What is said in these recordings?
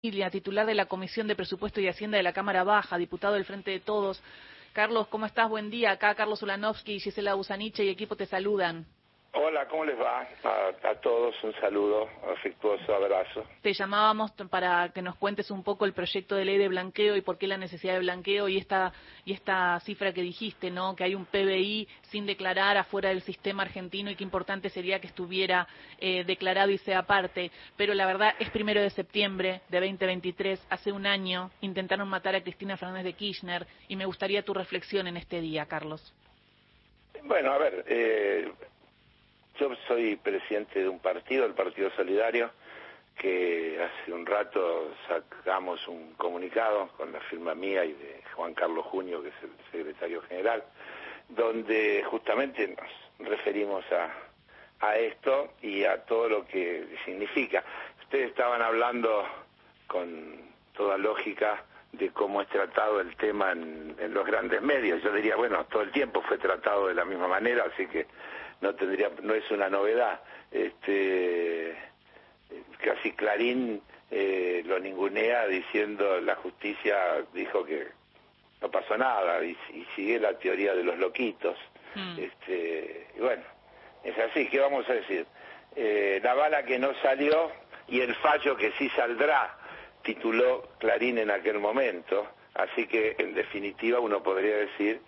titular de la Comisión de Presupuesto y Hacienda de la Cámara Baja, diputado del Frente de Todos. Carlos, ¿cómo estás? Buen día. Acá Carlos Ulanovsky, Gisela Busaniche y equipo te saludan. Hola, ¿cómo les va? A, todos un saludo, afectuoso abrazo. Te llamábamos para que nos cuentes un poco el proyecto de ley de blanqueo y por qué la necesidad de blanqueo y esta y esta cifra que dijiste, ¿no? Que hay un PBI sin declarar afuera del sistema argentino y qué importante sería que estuviera eh, declarado y sea parte. Pero la verdad es primero de septiembre de 2023, hace un año intentaron matar a Cristina Fernández de Kirchner y me gustaría tu reflexión en este día, Carlos. Bueno, a ver. Eh yo soy presidente de un partido, el Partido Solidario, que hace un rato sacamos un comunicado con la firma mía y de Juan Carlos Junio, que es el secretario general, donde justamente nos referimos a, a esto y a todo lo que significa. Ustedes estaban hablando con toda lógica de cómo es tratado el tema en, en, los grandes medios. Yo diría, bueno, todo el tiempo fue tratado de la misma manera, así que no tendría, no es una novedad. Este, casi Clarín eh, lo ningunea diciendo la justicia dijo que no pasó nada y, sigue la teoría de los loquitos. Mm. Este, y bueno, es así, ¿qué vamos a decir? Eh, la bala que no salió y el fallo que sí saldrá, tituló Clarín en aquel momento, así que en definitiva uno podría decir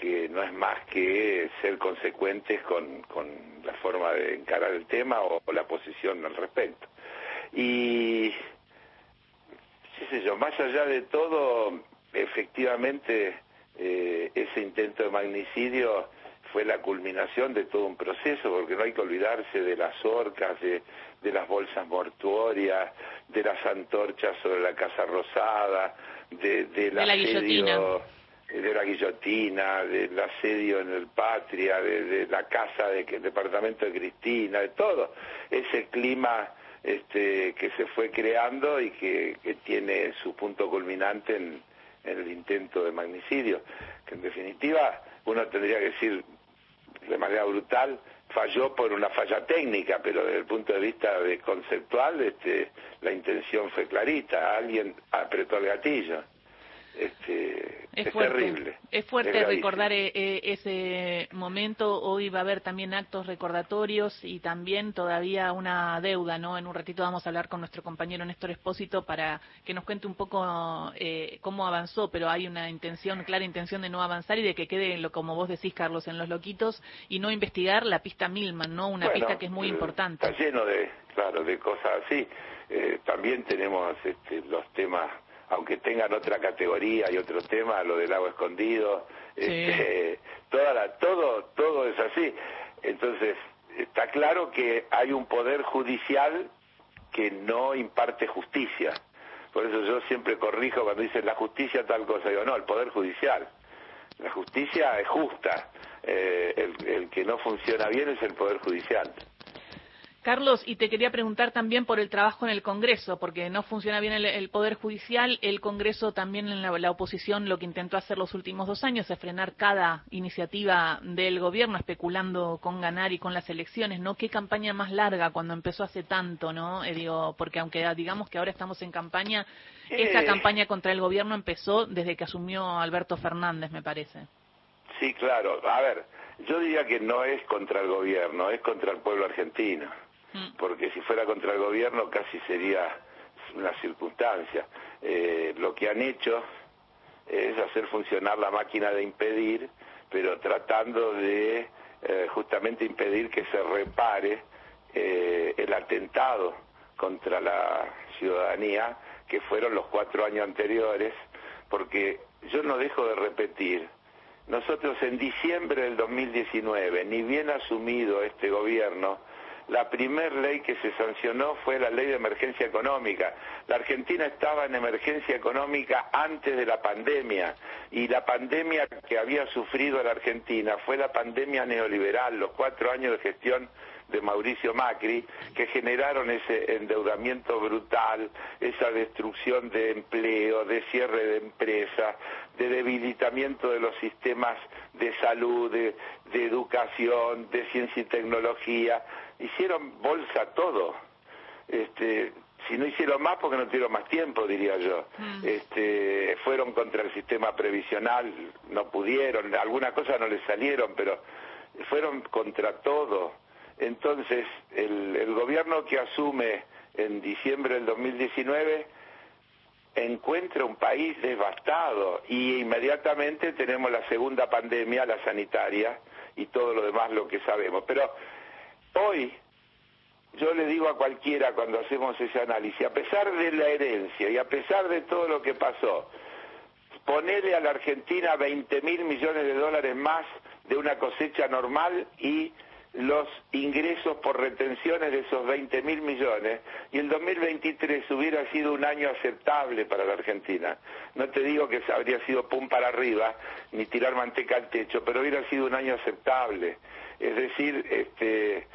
que no es más que ser consecuentes con, con la forma de encarar el tema o, la posición al respecto. Y, qué sé yo, más allá de todo, efectivamente, eh, ese intento de magnicidio fue la culminación de todo un proceso, porque no hay que olvidarse de las orcas, de, de las bolsas mortuorias, de las antorchas sobre la Casa Rosada, de, de, la de la guillotina, del asedio en el Patria, de, la casa del departamento de Cristina, de todo ese clima este, que se fue creando y que, tiene su punto culminante en, el intento de magnicidio, que en definitiva uno tendría que decir de manera brutal, falló por una falla técnica, pero desde el punto de vista de conceptual, este, la intención fue clarita, alguien apretó el gatillo. Este, es, terrible. Es fuerte recordar eh, eh, ese momento. Hoy va a haber también actos recordatorios y también todavía una deuda, ¿no? En un ratito vamos a hablar con nuestro compañero Néstor Espósito para que nos cuente un poco eh, cómo avanzó, pero hay una intención, clara intención de no avanzar y de que quede, lo, como vos decís, Carlos, en los loquitos y no investigar la pista Milman, ¿no? Una pista que es muy importante. Está lleno de, claro, de cosas así. también tenemos este, los temas aunque tengan otra categoría y otro tema, lo del agua escondido, este, toda la, todo, todo es así. Entonces, está claro que hay un poder judicial que no imparte justicia. Por eso yo siempre corrijo cuando dicen la justicia tal cosa, digo, no, el poder judicial. La justicia es justa, eh, el, el que no funciona bien es el poder judicial. Carlos, y te quería preguntar también por el trabajo en el Congreso, porque no funciona bien el, Poder Judicial. El Congreso también en la, oposición lo que intentó hacer los últimos dos años es frenar cada iniciativa del gobierno, especulando con ganar y con las elecciones, ¿no? Qué campaña más larga cuando empezó hace tanto, ¿no? Eh, digo, porque aunque digamos que ahora estamos en campaña, esa campaña contra el gobierno empezó desde que asumió Alberto Fernández, me parece. Sí, claro. A ver, yo diría que no es contra el gobierno, es contra el pueblo argentino. Mm. porque si fuera contra el gobierno casi sería una circunstancia. Eh, lo que han hecho es hacer funcionar la máquina de impedir, pero tratando de eh, justamente impedir que se repare eh, el atentado contra la ciudadanía que fueron los cuatro años anteriores, porque yo no dejo de repetir, nosotros en diciembre del 2019, ni bien asumido este gobierno, la primera ley que se sancionó fue la ley de emergencia económica. La Argentina estaba en emergencia económica antes de la pandemia y la pandemia que había sufrido la Argentina fue la pandemia neoliberal, los cuatro años de gestión de Mauricio Macri, que generaron ese endeudamiento brutal, esa destrucción de empleo, de cierre de empresas, de debilitamiento de los sistemas de salud, de, de educación, de ciencia y tecnología hicieron bolsa todo. Este, si no hicieron más porque no tuvieron más tiempo, diría yo. Mm. Este, fueron contra el sistema previsional, no pudieron, algunas cosas no les salieron, pero fueron contra todo. Entonces, el, el gobierno que asume en diciembre del 2019 encuentra un país devastado y inmediatamente tenemos la segunda pandemia, la sanitaria y todo lo demás lo que sabemos. Pero hoy yo le digo a cualquiera cuando hacemos ese análisis, a pesar de la herencia y a pesar de todo lo que pasó, ponele a la Argentina 20 mil millones de dólares más de una cosecha normal y los ingresos por retenciones de esos 20 mil millones y el 2023 hubiera sido un año aceptable para la Argentina. No te digo que habría sido pum para arriba ni tirar manteca al techo, pero hubiera sido un año aceptable. Es decir, este,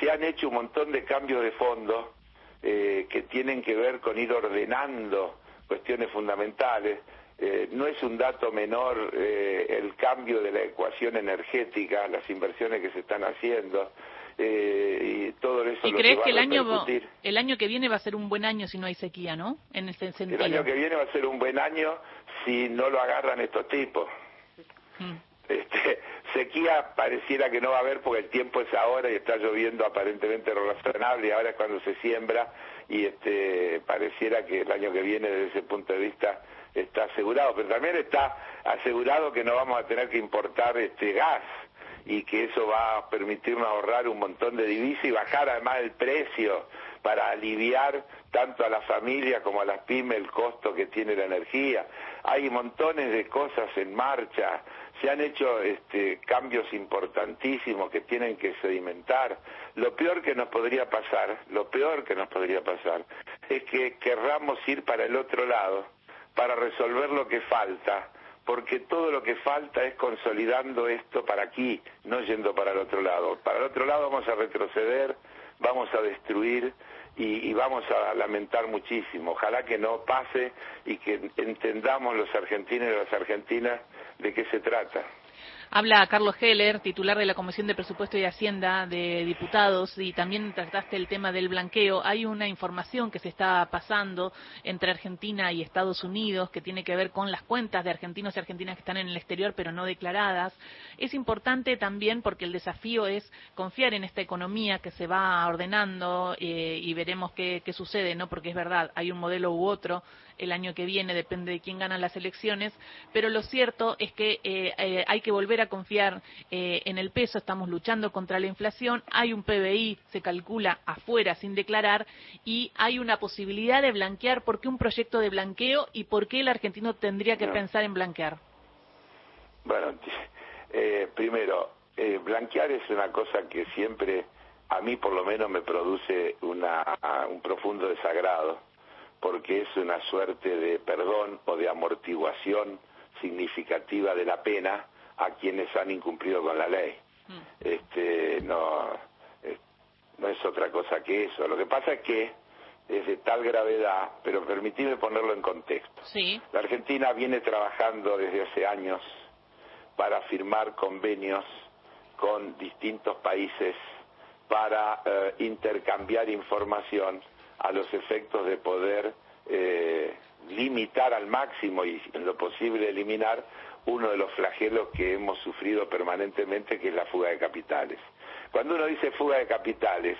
se han hecho un montón de cambios de fondo eh, que tienen que ver con ir ordenando cuestiones fundamentales. Eh, no es un dato menor eh, el cambio de la ecuación energética, las inversiones que se están haciendo. y todo eso ¿Y crees que, el año el año que viene va a ser un buen año si no hay sequía, no? En ese sentido. El año que viene va a ser un buen año si no lo agarran estos tipos. Mm. Este, sequía pareciera que no va a haber porque el tiempo es ahora y está lloviendo aparentemente razonable y ahora es cuando se siembra y este pareciera que el año que viene desde ese punto de vista está asegurado, pero también está asegurado que no vamos a tener que importar este gas y que eso va a permitirnos ahorrar un montón de divisas y bajar además el precio para aliviar tanto a la familia como a las pymes el costo que tiene la energía. Hay montones de cosas en marcha, se han hecho este, cambios importantísimos que tienen que sedimentar. Lo peor que nos podría pasar, lo peor que nos podría pasar, es que querramos ir para el otro lado para resolver lo que falta, porque todo lo que falta es consolidando esto para aquí, no yendo para el otro lado. Para el otro lado vamos a retroceder, vamos a destruir y, vamos a lamentar muchísimo. Ojalá que no pase y que entendamos los argentinos y las argentinas de qué se trata. Habla Carlos Heller, titular de la Comisión de Presupuesto y Hacienda de Diputados, y también trataste el tema del blanqueo. Hay una información que se está pasando entre Argentina y Estados Unidos que tiene que ver con las cuentas de argentinos y argentinas que están en el exterior pero no declaradas. Es importante también porque el desafío es confiar en esta economía que se va ordenando eh, y veremos qué, sucede, ¿no? Porque es verdad, hay un modelo u otro el año que viene, depende de quién gana las elecciones, pero lo cierto es que eh, eh, hay que volver a confiar eh, en el peso, estamos luchando contra la inflación, hay un PBI, se calcula afuera sin declarar, y hay una posibilidad de blanquear, ¿por qué un proyecto de blanqueo y por qué el argentino tendría que pensar en blanquear? Bueno, primero, blanquear es una cosa que siempre a mí por lo menos me produce un profundo desagrado porque es una suerte de perdón o de amortiguación significativa de la pena a quienes han incumplido con la ley. Mm. Este, no, no es otra cosa que eso. Lo que pasa es que es de tal gravedad, pero permitidme ponerlo en contexto. La Argentina viene trabajando desde hace años para firmar convenios con distintos países para eh, intercambiar información a los efectos de poder eh, limitar al máximo y en lo posible eliminar uno de los flagelos que hemos sufrido permanentemente, que es la fuga de capitales. Cuando uno dice fuga de capitales,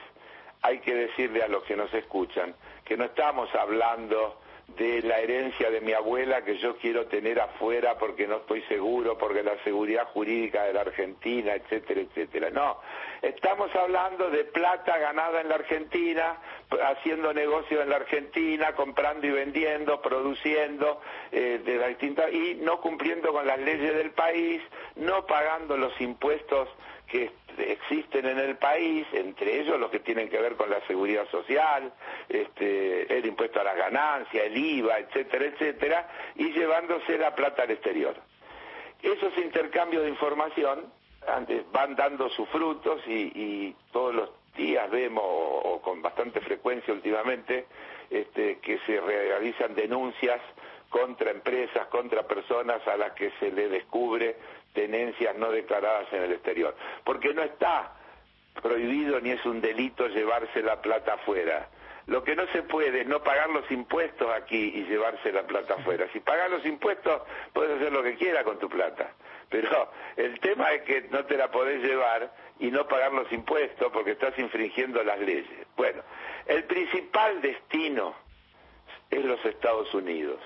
hay que decirle a los que nos escuchan que no estamos hablando de la herencia de mi abuela que yo quiero tener afuera porque no estoy seguro, porque la seguridad jurídica de la Argentina, etcétera, etcétera. No, estamos hablando de plata ganada en la Argentina, haciendo negocios en la Argentina, comprando y vendiendo, produciendo eh, de las distintas y no cumpliendo con las leyes del país, no pagando los impuestos que existen en el país, entre ellos los que tienen que ver con la seguridad social, este, el impuesto a las ganancias, el IVA, etcétera, etcétera, y llevándose la plata al exterior. Esos intercambios de información van dando sus frutos y, todos los días vemos, o, con bastante frecuencia últimamente, este, que se realizan denuncias contra empresas, contra personas a las que se le descubre tenencias no declaradas en el exterior. Porque no está prohibido ni es un delito llevarse la plata afuera. lo que no se puede es no pagar los impuestos aquí y llevarse la plata afuera. Si pagas los impuestos, puedes hacer lo que quieras con tu plata. Pero el tema es que no te la podés llevar y no pagar los impuestos porque estás infringiendo las leyes. Bueno, el principal destino es los Estados Unidos.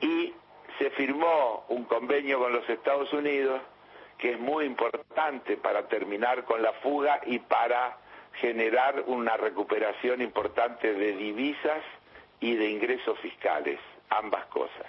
Y se firmó un convenio con los Estados Unidos que es muy importante para terminar con la fuga y para generar una recuperación importante de divisas y de ingresos fiscales, ambas cosas.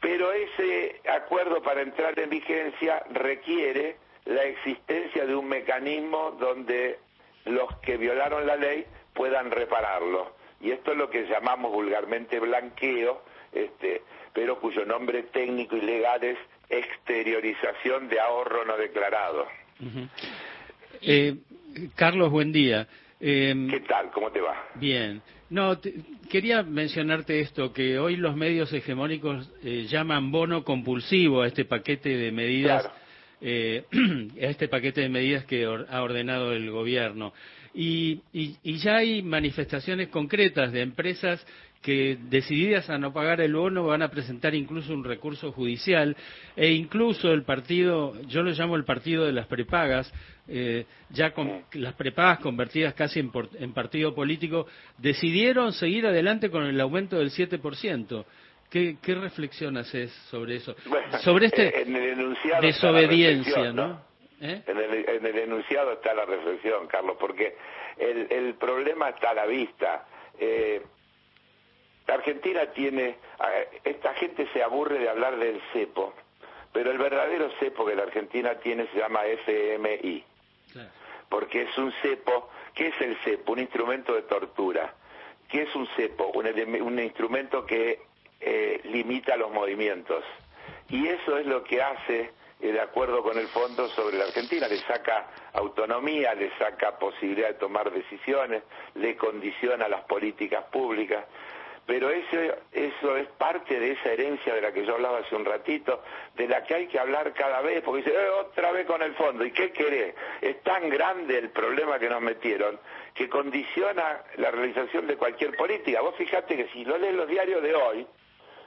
Pero ese acuerdo para entrar en vigencia requiere la existencia de un mecanismo donde los que violaron la ley puedan repararlo. Y esto es lo que llamamos vulgarmente blanqueo, este, pero cuyo nombre técnico y legal es exteriorización de ahorro no declarado. Eh, Carlos, buen día. Em, ¿Qué tal? ¿Cómo te va? Bien. No, quería mencionarte esto, que hoy los medios hegemónicos eh, llaman bono compulsivo a este paquete de medidas, eh, a este paquete de medidas que ha ordenado el gobierno. y, ya hay manifestaciones concretas de empresas que decididas a no pagar el bono van a presentar incluso un recurso judicial e incluso el partido, yo lo llamo el partido de las prepagas, eh, ya con las prepagas convertidas casi en, partido político, decidieron seguir adelante con el aumento del 7%. ¿Qué, qué reflexión haces sobre eso? sobre este desobediencia, ¿no? ¿Eh? En, el, en, el, enunciado está la reflexión, Carlos, porque el, el problema está a la vista. Eh, la Argentina tiene, esta gente se aburre de hablar del cepo, pero el verdadero cepo que la Argentina tiene se llama FMI, porque es un cepo, ¿qué es el cepo? Un instrumento de tortura. ¿Qué es un cepo? Un, instrumento que eh, limita los movimientos. Y eso es lo que hace, eh, de acuerdo con el fondo, sobre la Argentina. Le saca autonomía, le saca posibilidad de tomar decisiones, le condiciona las políticas públicas pero eso, eso es parte de esa herencia de la que yo hablaba hace un ratito, de la que hay que hablar cada vez, porque dice, eh, otra vez con el fondo, ¿y qué querés? Es tan grande el problema que nos metieron que condiciona la realización de cualquier política. Vos fijate que si no lees los diarios de hoy,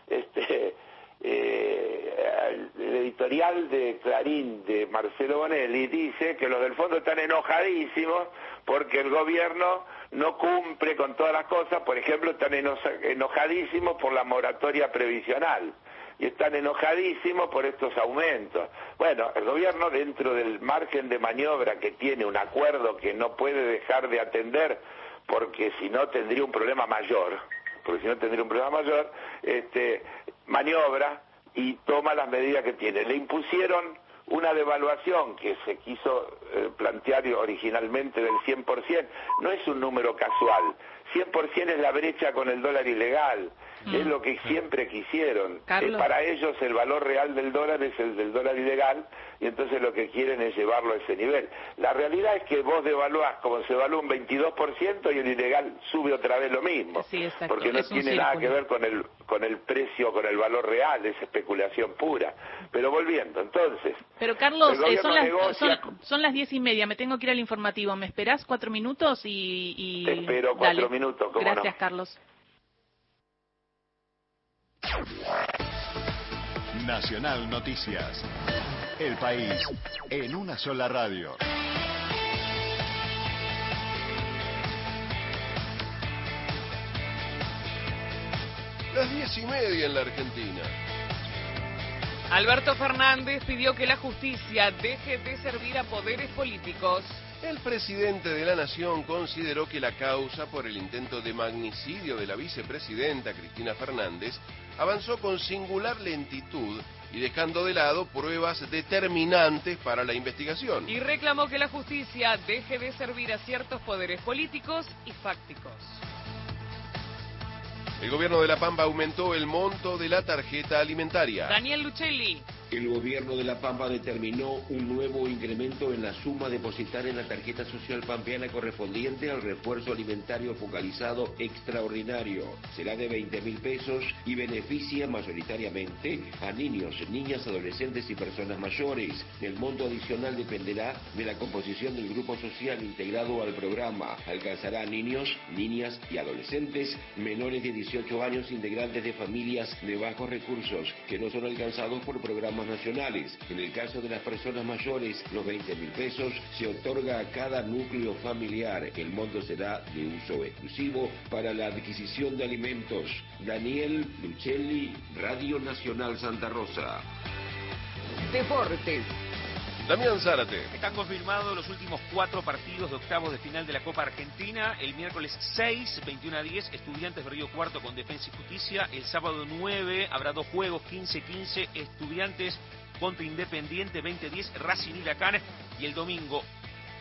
este, eh, el editorial de Clarín de Marcelo Bonelli dice que los del fondo están enojadísimos porque el gobierno no cumple con todas las cosas, por ejemplo, están enojadísimos por la moratoria previsional y están enojadísimos por estos aumentos. Bueno, el gobierno dentro del margen de maniobra que tiene un acuerdo que no puede dejar de atender porque si no tendría un problema mayor, porque si no tendría un problema mayor, este, maniobra y toma las medidas que tiene. Le impusieron una devaluación que se quiso eh, plantear originalmente del 100%, no es un número casual, 100% es la brecha con el dólar ilegal, mm. es lo que siempre quisieron. Eh, para ellos el valor real del dólar es el del dólar ilegal y entonces lo que quieren es llevarlo a ese nivel. La realidad es que vos devaluás como se evalúa un 22% y el ilegal sube otra vez lo mismo, porque no tiene nada que ver con el, con el precio, con el valor real, es especulación pura. Pero volviendo, entonces... Pero Carlos, eh, son, las, son, las diez y media, me tengo que ir al informativo, ¿me esperás cuatro minutos y...? Te espero cuatro minutos Gracias, Carlos. Nacional Noticias. El país en una sola radio. Las diez y media en la Argentina. Alberto Fernández pidió que la justicia deje de servir a poderes políticos. El presidente de la Nación consideró que la causa por el intento de magnicidio de la vicepresidenta Cristina Fernández avanzó con singular lentitud y dejando de lado pruebas determinantes para la investigación. Y reclamó que la justicia deje de servir a ciertos poderes políticos y fácticos. El gobierno de La Pampa aumentó el monto de la tarjeta alimentaria. Daniel Lucelli. El gobierno de La Pampa determinó un nuevo incremento en la suma depositar en la tarjeta social pampeana correspondiente al refuerzo alimentario focalizado extraordinario. Será de 20 mil pesos y beneficia mayoritariamente a niños, niñas, adolescentes y personas mayores. El monto adicional dependerá de la composición del grupo social integrado al programa. Alcanzará a niños, niñas y adolescentes menores de 18 años integrantes de familias de bajos recursos que no son alcanzados por programas nacionales. En el caso de las personas mayores, los 20 mil pesos se otorga a cada núcleo familiar. El monto será de uso exclusivo para la adquisición de alimentos. Daniel Lucelli, Radio Nacional Santa Rosa. Deportes. Damián Zárate. Están confirmados los últimos cuatro partidos de octavos de final de la Copa Argentina. El miércoles 6, 21 a 10, Estudiantes de Río Cuarto con Defensa y Justicia. El sábado 9 habrá dos juegos, 15-15, Estudiantes contra Independiente, 20-10, Racing y Lacan. Y el domingo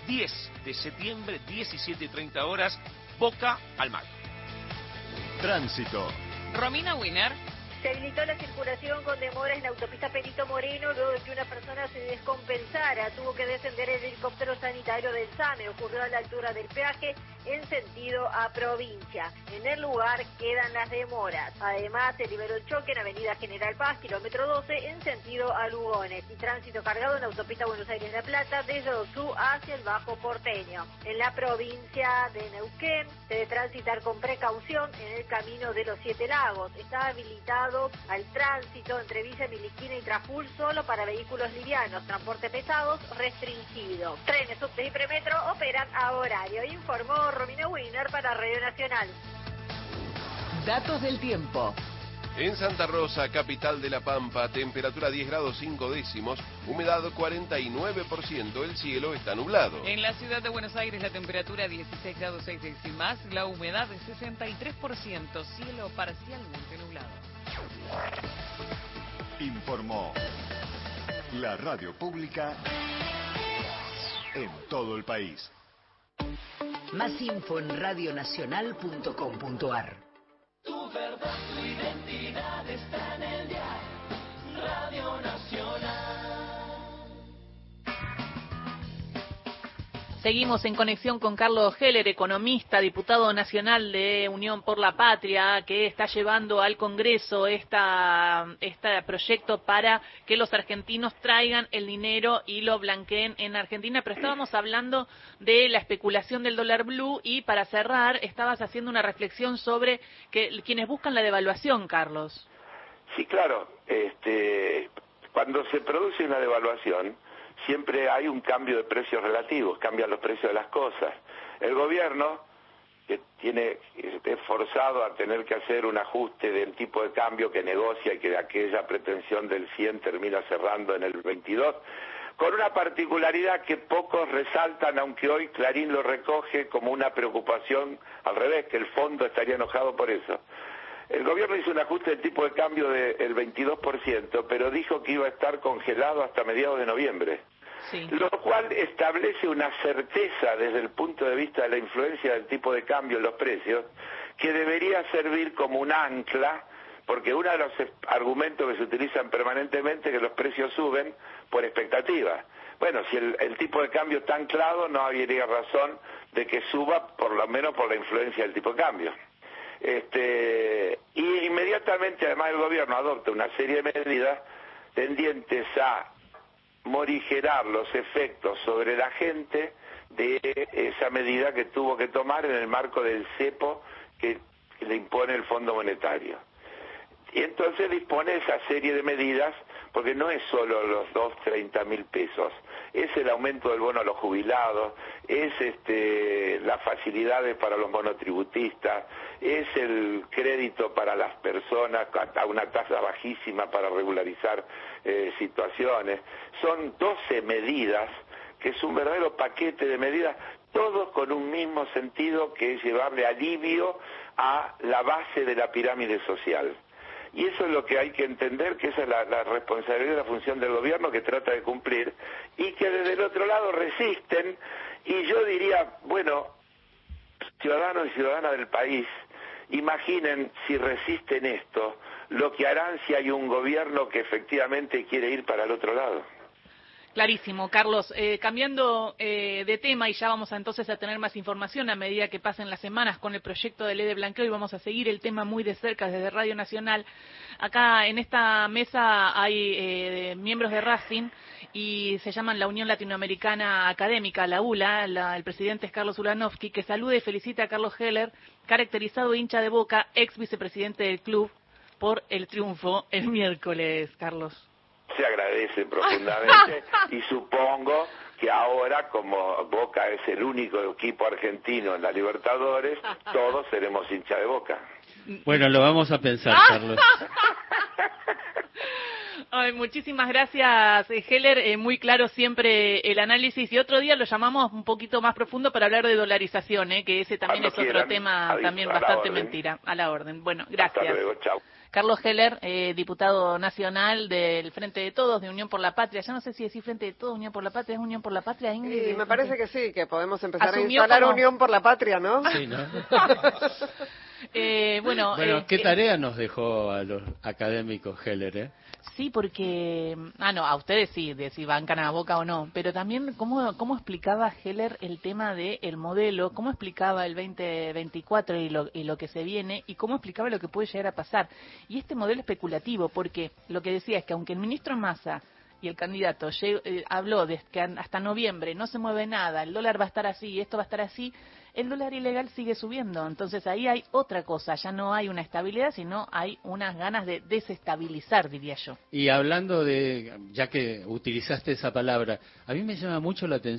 10 de septiembre, 17-30 horas, Boca al Mar. Tránsito. Romina Wiener. Se habilitó la circulación con demoras en la autopista Perito Moreno luego de que una persona se descompensara. Tuvo que descender el helicóptero sanitario del SAME. Ocurrió a la altura del peaje en sentido a provincia. En el lugar quedan las demoras. Además, se liberó el choque en Avenida General Paz, kilómetro 12, en sentido a Lugones. Y tránsito cargado en la autopista Buenos Aires-La Plata desde Osu hacia el Bajo Porteño. En la provincia de Neuquén se debe transitar con precaución en el camino de los Siete Lagos. Está habilitado al tránsito entre Villa Miliquina y Traful solo para vehículos livianos, transporte pesados restringido. Trenes subte y premetro operan a horario, informó Romina Wiener para Radio Nacional. Datos del tiempo. En Santa Rosa, capital de La Pampa, temperatura 10 grados 5 décimos, humedad 49%, el cielo está nublado. En la ciudad de Buenos Aires la temperatura 16 grados 6 décimas, la humedad es 63%, cielo parcialmente nublado. Informó la radio pública en todo el país. Más info en radionacional.com.ar. Seguimos en conexión con Carlos Heller, economista, diputado nacional de Unión por la Patria, que está llevando al Congreso esta, este proyecto para que los argentinos traigan el dinero y lo blanqueen en Argentina. Pero estábamos hablando de la especulación del dólar blue y para cerrar estabas haciendo una reflexión sobre que quienes buscan la devaluación, Carlos. Sí, claro. Este, cuando se produce una devaluación, siempre hay un cambio de precios relativos, cambian los precios de las cosas. El gobierno, que tiene, es forzado a tener que hacer un ajuste del tipo de cambio que negocia y que de aquella pretensión del 100 termina cerrando en el 22, con una particularidad que pocos resaltan, aunque hoy Clarín lo recoge como una preocupación al revés, que el fondo estaría enojado por eso. El gobierno hizo un ajuste del tipo de cambio del 22%, pero dijo que iba a estar congelado hasta mediados de noviembre. Sí. Lo cual establece una certeza desde el punto de vista de la influencia del tipo de cambio en los precios, que debería servir como un ancla, porque uno de los argumentos que se utilizan permanentemente es que los precios suben por expectativa. Bueno, si el, el tipo de cambio está anclado, no habría razón de que suba, por lo menos por la influencia del tipo de cambio. Este, y inmediatamente además el gobierno adopta una serie de medidas tendientes a morigerar los efectos sobre la gente de esa medida que tuvo que tomar en el marco del cepo que le impone el Fondo Monetario. Y entonces dispone esa serie de medidas, porque no es solo los dos, treinta mil pesos, es el aumento del bono a los jubilados, es este, las facilidades para los monotributistas, es el crédito para las personas a una tasa bajísima para regularizar eh, situaciones. Son 12 medidas que es un verdadero paquete de medidas, todos con un mismo sentido que es llevarle alivio a la base de la pirámide social. Y eso es lo que hay que entender, que esa es la, la, responsabilidad y la función del gobierno que trata de cumplir, y que desde el otro lado resisten, y yo diría, bueno, ciudadanos y ciudadanas del país, imaginen si resisten esto lo que harán si hay un gobierno que efectivamente quiere ir para el otro lado. Clarísimo, Carlos. Eh, cambiando eh, de tema y ya vamos entonces a tener más información a medida que pasen las semanas con el proyecto de ley de blanqueo y vamos a seguir el tema muy de cerca desde Radio Nacional. Acá en esta mesa hay eh, miembros de Racing y se llaman la Unión Latinoamericana Académica, la ULA. el presidente es Carlos Ulanovsky, que saluda y felicita a Carlos Heller, caracterizado hincha de boca, ex vicepresidente del club, por el triunfo el miércoles, Carlos se agradece profundamente y supongo que ahora, como Boca es el único equipo argentino en la Libertadores, todos seremos hincha de Boca. Bueno, lo vamos a pensar, Carlos. Ay, muchísimas gracias, eh, Heller. Eh, muy claro siempre el análisis. Y otro día lo llamamos un poquito más profundo para hablar de dolarización, eh, que ese también es otro tema también bastante mentira. A la orden. Bueno, gracias. Hasta luego, chao. Carlos Heller, eh, diputado nacional del Frente de Todos, de Unión por la Patria. Ya no sé si decir Frente de Todos, Unión por la Patria, es Unión por la Patria. Sí, me parece que sí, que podemos empezar a instalar Unión por la Patria, ¿no? Sí, ¿no? eh, bueno, bueno ¿qué eh, tarea nos dejó a los académicos Heller, eh? Sí, porque, ah, no, a ustedes sí, de si bancan a boca o no, pero también cómo, cómo explicaba Heller el tema del el modelo, cómo explicaba el 2024 y lo, y lo que se viene, y cómo explicaba lo que puede llegar a pasar. Y este modelo especulativo, porque lo que decía es que aunque el ministro Massa y el candidato eh, habló de que hasta noviembre no se mueve nada, el dólar va a estar así, esto va a estar así, el dólar ilegal sigue subiendo. Entonces ahí hay otra cosa, ya no hay una estabilidad, sino hay unas ganas de desestabilizar, diría yo. Y hablando de, ya que utilizaste esa palabra, a mí me llama mucho la atención